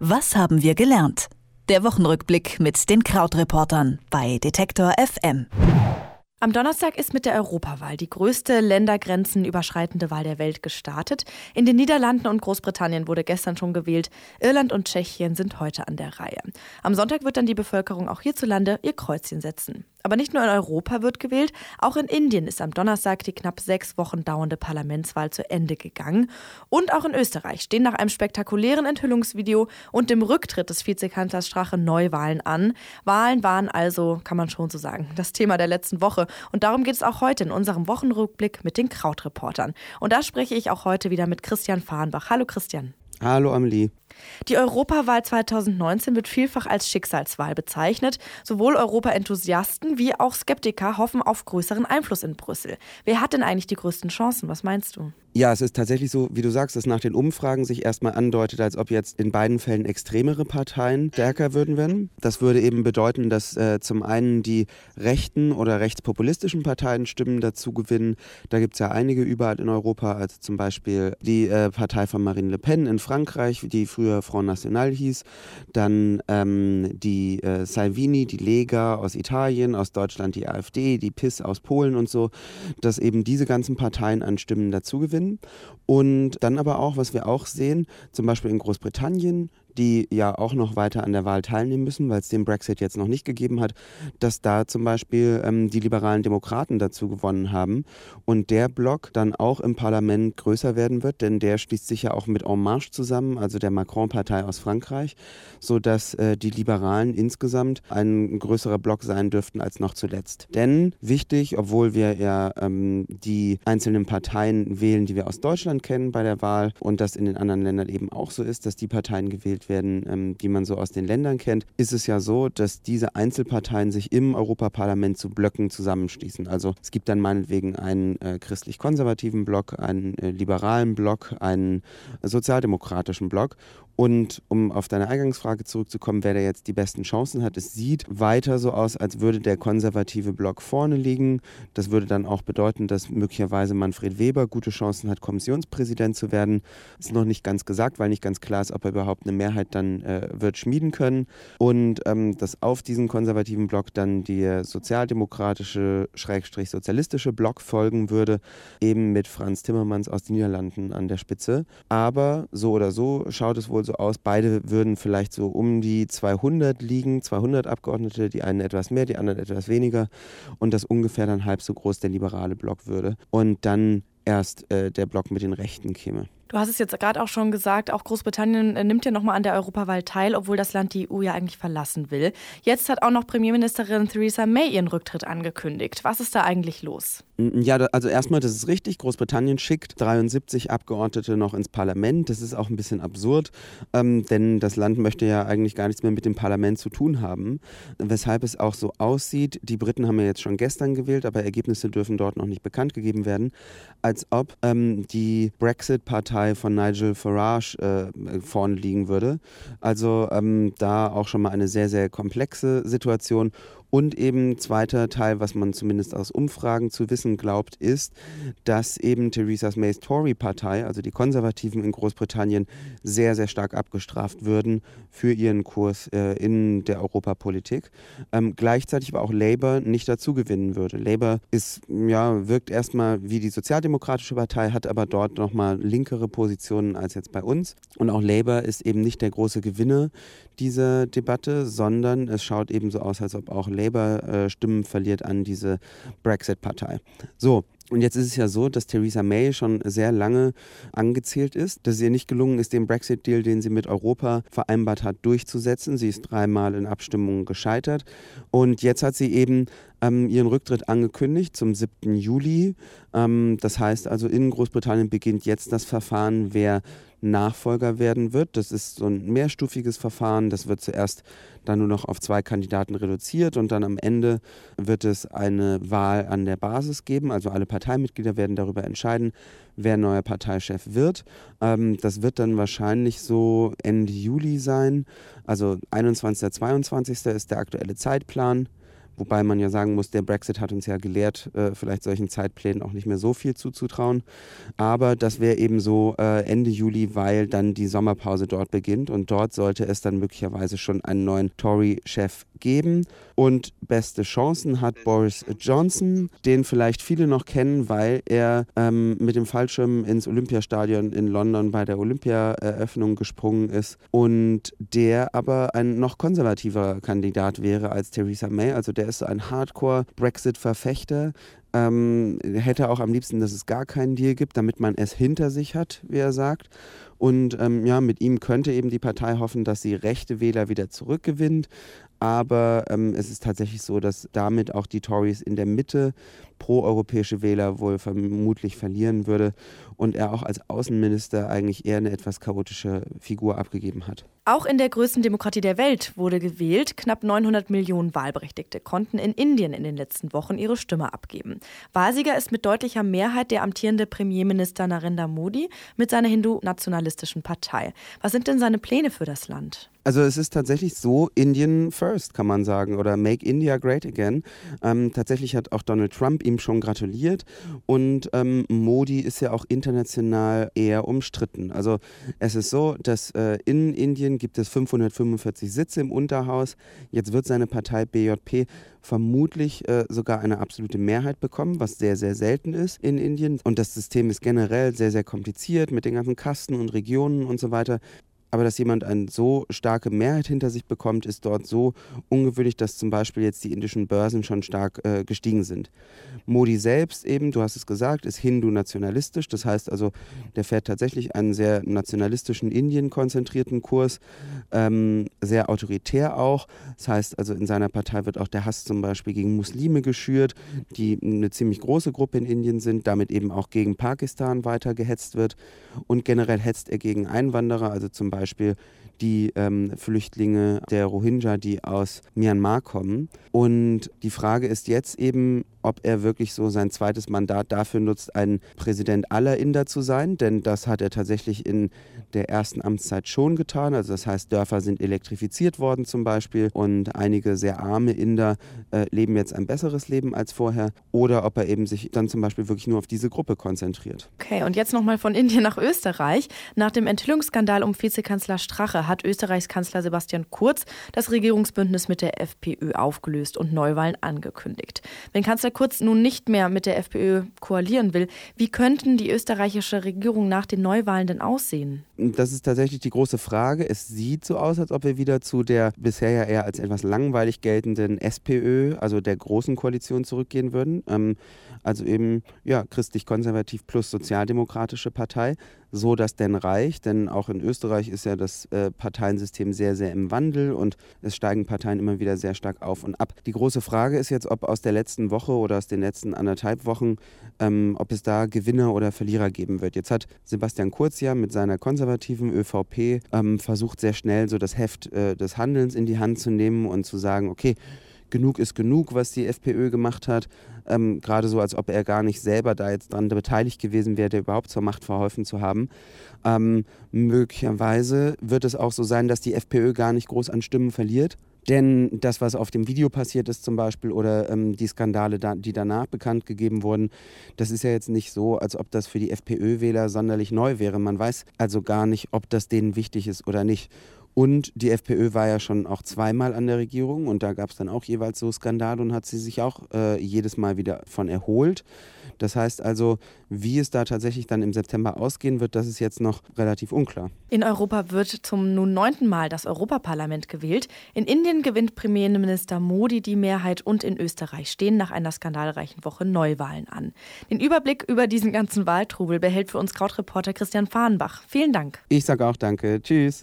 Was haben wir gelernt? Der Wochenrückblick mit den Krautreportern bei Detektor FM. Am Donnerstag ist mit der Europawahl die größte ländergrenzenüberschreitende Wahl der Welt gestartet. In den Niederlanden und Großbritannien wurde gestern schon gewählt. Irland und Tschechien sind heute an der Reihe. Am Sonntag wird dann die Bevölkerung auch hierzulande ihr Kreuzchen setzen. Aber nicht nur in Europa wird gewählt, auch in Indien ist am Donnerstag die knapp sechs Wochen dauernde Parlamentswahl zu Ende gegangen. Und auch in Österreich stehen nach einem spektakulären Enthüllungsvideo und dem Rücktritt des Vizekanzlers Strache Neuwahlen an. Wahlen waren also, kann man schon so sagen, das Thema der letzten Woche. Und darum geht es auch heute in unserem Wochenrückblick mit den Krautreportern. Und da spreche ich auch heute wieder mit Christian Fahrenbach. Hallo Christian. Hallo Amelie. Die Europawahl 2019 wird vielfach als Schicksalswahl bezeichnet. Sowohl Europa-Enthusiasten wie auch Skeptiker hoffen auf größeren Einfluss in Brüssel. Wer hat denn eigentlich die größten Chancen? Was meinst du? Ja, es ist tatsächlich so, wie du sagst, dass nach den Umfragen sich erstmal andeutet, als ob jetzt in beiden Fällen extremere Parteien stärker würden werden. Das würde eben bedeuten, dass äh, zum einen die rechten oder rechtspopulistischen Parteien Stimmen dazu gewinnen. Da gibt es ja einige überall in Europa, also zum Beispiel die äh, Partei von Marine Le Pen in Frankreich, die früher Front National hieß. Dann ähm, die äh, Salvini, die Lega aus Italien, aus Deutschland die AfD, die PIS aus Polen und so, dass eben diese ganzen Parteien an Stimmen dazu gewinnen Und dann aber auch, was wir auch sehen, zum Beispiel in Großbritannien, die ja auch noch weiter an der Wahl teilnehmen müssen, weil es den Brexit jetzt noch nicht gegeben hat, dass da zum Beispiel ähm, die liberalen Demokraten dazu gewonnen haben und der Block dann auch im Parlament größer werden wird, denn der schließt sich ja auch mit En Marche zusammen, also der Macron-Partei aus Frankreich, sodass äh, die Liberalen insgesamt ein größerer Block sein dürften als noch zuletzt. Denn wichtig, obwohl wir ja ähm, die einzelnen Parteien wählen, die wir aus Deutschland kennen bei der Wahl und das in den anderen Ländern eben auch so ist, dass die Parteien gewählt werden, ähm, die man so aus den Ländern kennt, ist es ja so, dass diese Einzelparteien sich im Europaparlament zu Blöcken zusammenschließen. Also es gibt dann meinetwegen einen äh, christlich-konservativen Block, einen äh, liberalen Block, einen sozialdemokratischen Block und um auf deine Eingangsfrage zurückzukommen, wer da jetzt die besten Chancen hat, es sieht weiter so aus, als würde der konservative Block vorne liegen. Das würde dann auch bedeuten, dass möglicherweise Manfred Weber gute Chancen hat, Kommissionspräsident zu werden. Ist noch nicht ganz gesagt, weil nicht ganz klar ist, ob er überhaupt eine Mehrheit dann äh, wird schmieden können. Und ähm, dass auf diesen konservativen Block dann der sozialdemokratische, schrägstrich sozialistische Block folgen würde, eben mit Franz Timmermans aus den Niederlanden an der Spitze. Aber so oder so schaut es wohl so aus, beide würden vielleicht so um die 200 liegen, 200 Abgeordnete, die einen etwas mehr, die anderen etwas weniger und das ungefähr dann halb so groß der liberale Block würde. Und dann erst äh, der Block mit den Rechten käme. Du hast es jetzt gerade auch schon gesagt, auch Großbritannien äh, nimmt ja nochmal an der Europawahl teil, obwohl das Land die EU ja eigentlich verlassen will. Jetzt hat auch noch Premierministerin Theresa May ihren Rücktritt angekündigt. Was ist da eigentlich los? Ja, also erstmal, das ist richtig. Großbritannien schickt 73 Abgeordnete noch ins Parlament. Das ist auch ein bisschen absurd, ähm, denn das Land möchte ja eigentlich gar nichts mehr mit dem Parlament zu tun haben. Weshalb es auch so aussieht, die Briten haben ja jetzt schon gestern gewählt, aber Ergebnisse dürfen dort noch nicht bekannt gegeben werden, als ob ähm, die Brexit-Partei Partei von Nigel Farage äh, vorne liegen würde. Also ähm, da auch schon mal eine sehr, sehr komplexe Situation. Und eben zweiter Teil, was man zumindest aus Umfragen zu wissen glaubt, ist, dass eben Theresa Mays Tory-Partei, also die Konservativen in Großbritannien, sehr, sehr stark abgestraft würden für ihren Kurs äh, in der Europapolitik. Ähm, gleichzeitig aber auch Labour nicht dazu gewinnen würde. Labour ist, ja, wirkt erstmal wie die Sozialdemokratische Partei, hat aber dort nochmal linkere Positionen als jetzt bei uns. Und auch Labour ist eben nicht der große Gewinner dieser Debatte, sondern es schaut eben so aus, als ob auch Labour äh, Stimmen verliert an diese Brexit-Partei. So, und jetzt ist es ja so, dass Theresa May schon sehr lange angezählt ist, dass es ihr nicht gelungen ist, den Brexit-Deal, den sie mit Europa vereinbart hat, durchzusetzen. Sie ist dreimal in Abstimmungen gescheitert. Und jetzt hat sie eben ähm, ihren Rücktritt angekündigt zum 7. Juli. Ähm, das heißt also, in Großbritannien beginnt jetzt das Verfahren, wer Nachfolger werden wird. Das ist so ein mehrstufiges Verfahren. Das wird zuerst dann nur noch auf zwei Kandidaten reduziert und dann am Ende wird es eine Wahl an der Basis geben. Also alle Parteimitglieder werden darüber entscheiden, wer neuer Parteichef wird. Ähm, das wird dann wahrscheinlich so Ende Juli sein. Also 21. 22. ist der aktuelle Zeitplan Wobei man ja sagen muss, der Brexit hat uns ja gelehrt, äh, vielleicht solchen Zeitplänen auch nicht mehr so viel zuzutrauen. Aber das wäre eben so äh, Ende Juli, weil dann die Sommerpause dort beginnt und dort sollte es dann möglicherweise schon einen neuen Tory-Chef geben. Und beste Chancen hat Boris Johnson, den vielleicht viele noch kennen, weil er ähm, mit dem Fallschirm ins Olympiastadion in London bei der Olympiaeröffnung gesprungen ist und der aber ein noch konservativer Kandidat wäre als Theresa May. Also der ist ein Hardcore-Brexit-Verfechter, ähm, hätte auch am liebsten, dass es gar keinen Deal gibt, damit man es hinter sich hat, wie er sagt. Und ähm, ja, mit ihm könnte eben die Partei hoffen, dass sie rechte Wähler wieder zurückgewinnt. Aber ähm, es ist tatsächlich so, dass damit auch die Tories in der Mitte proeuropäische Wähler wohl vermutlich verlieren würde und er auch als Außenminister eigentlich eher eine etwas chaotische Figur abgegeben hat. Auch in der größten Demokratie der Welt wurde gewählt. Knapp 900 Millionen Wahlberechtigte konnten in Indien in den letzten Wochen ihre Stimme abgeben. Wahlsieger ist mit deutlicher Mehrheit der amtierende Premierminister Narendra Modi mit seiner hindu-nationalistischen Partei. Was sind denn seine Pläne für das Land? Also es ist tatsächlich so, Indian first kann man sagen oder Make India Great Again. Ähm, tatsächlich hat auch Donald Trump ihm schon gratuliert und ähm, Modi ist ja auch international eher umstritten. Also es ist so, dass äh, in Indien gibt es 545 Sitze im Unterhaus. Jetzt wird seine Partei BJP vermutlich äh, sogar eine absolute Mehrheit bekommen, was sehr, sehr selten ist in Indien. Und das System ist generell sehr, sehr kompliziert mit den ganzen Kasten und Regionen und so weiter. Aber dass jemand eine so starke Mehrheit hinter sich bekommt, ist dort so ungewöhnlich, dass zum Beispiel jetzt die indischen Börsen schon stark äh, gestiegen sind. Modi selbst eben, du hast es gesagt, ist hindu-nationalistisch. Das heißt also, der fährt tatsächlich einen sehr nationalistischen, Indien-konzentrierten Kurs, ähm, sehr autoritär auch. Das heißt also, in seiner Partei wird auch der Hass zum Beispiel gegen Muslime geschürt, die eine ziemlich große Gruppe in Indien sind, damit eben auch gegen Pakistan weiter gehetzt wird. Und generell hetzt er gegen Einwanderer, also zum Beispiel Beispiel die ähm, Flüchtlinge der Rohingya, die aus Myanmar kommen. Und die Frage ist jetzt eben, ob er wirklich so sein zweites Mandat dafür nutzt, ein Präsident aller Inder zu sein, denn das hat er tatsächlich in der ersten Amtszeit schon getan. Also das heißt, Dörfer sind elektrifiziert worden zum Beispiel und einige sehr arme Inder äh, leben jetzt ein besseres Leben als vorher. Oder ob er eben sich dann zum Beispiel wirklich nur auf diese Gruppe konzentriert. Okay, und jetzt nochmal von Indien nach Österreich. Nach dem Enthüllungsskandal um Vizekanzler Strache hat Österreichs Kanzler Sebastian Kurz das Regierungsbündnis mit der FPÖ aufgelöst und Neuwahlen angekündigt. Wenn Kanzler Kurz nun nicht mehr mit der FPÖ koalieren will, wie könnten die österreichische Regierung nach den Neuwahlen denn aussehen? Das ist tatsächlich die große Frage. Es sieht so aus, als ob wir wieder zu der bisher ja eher als etwas langweilig geltenden SPÖ, also der großen Koalition, zurückgehen würden. Ähm, also eben ja christlich-konservativ plus sozialdemokratische Partei so das denn reicht. Denn auch in Österreich ist ja das äh, Parteiensystem sehr, sehr im Wandel und es steigen Parteien immer wieder sehr stark auf und ab. Die große Frage ist jetzt, ob aus der letzten Woche oder aus den letzten anderthalb Wochen, ähm, ob es da Gewinner oder Verlierer geben wird. Jetzt hat Sebastian Kurz ja mit seiner konservativen ÖVP ähm, versucht, sehr schnell so das Heft äh, des Handelns in die Hand zu nehmen und zu sagen, okay, genug ist genug, was die FPÖ gemacht hat. Ähm, Gerade so, als ob er gar nicht selber da jetzt dran beteiligt gewesen wäre, überhaupt zur Macht verholfen zu haben. Ähm, möglicherweise wird es auch so sein, dass die FPÖ gar nicht groß an Stimmen verliert. Denn das, was auf dem Video passiert ist zum Beispiel oder ähm, die Skandale, da, die danach bekannt gegeben wurden, das ist ja jetzt nicht so, als ob das für die FPÖ-Wähler sonderlich neu wäre. Man weiß also gar nicht, ob das denen wichtig ist oder nicht. Und die FPÖ war ja schon auch zweimal an der Regierung und da gab es dann auch jeweils so Skandale und hat sie sich auch äh, jedes Mal wieder von erholt. Das heißt also, wie es da tatsächlich dann im September ausgehen wird, das ist jetzt noch relativ unklar. In Europa wird zum nun neunten Mal das Europaparlament gewählt. In Indien gewinnt Premierminister Modi die Mehrheit und in Österreich stehen nach einer skandalreichen Woche Neuwahlen an. Den Überblick über diesen ganzen Wahltrubel behält für uns Krautreporter Christian Fahrenbach. Vielen Dank. Ich sage auch danke. Tschüss.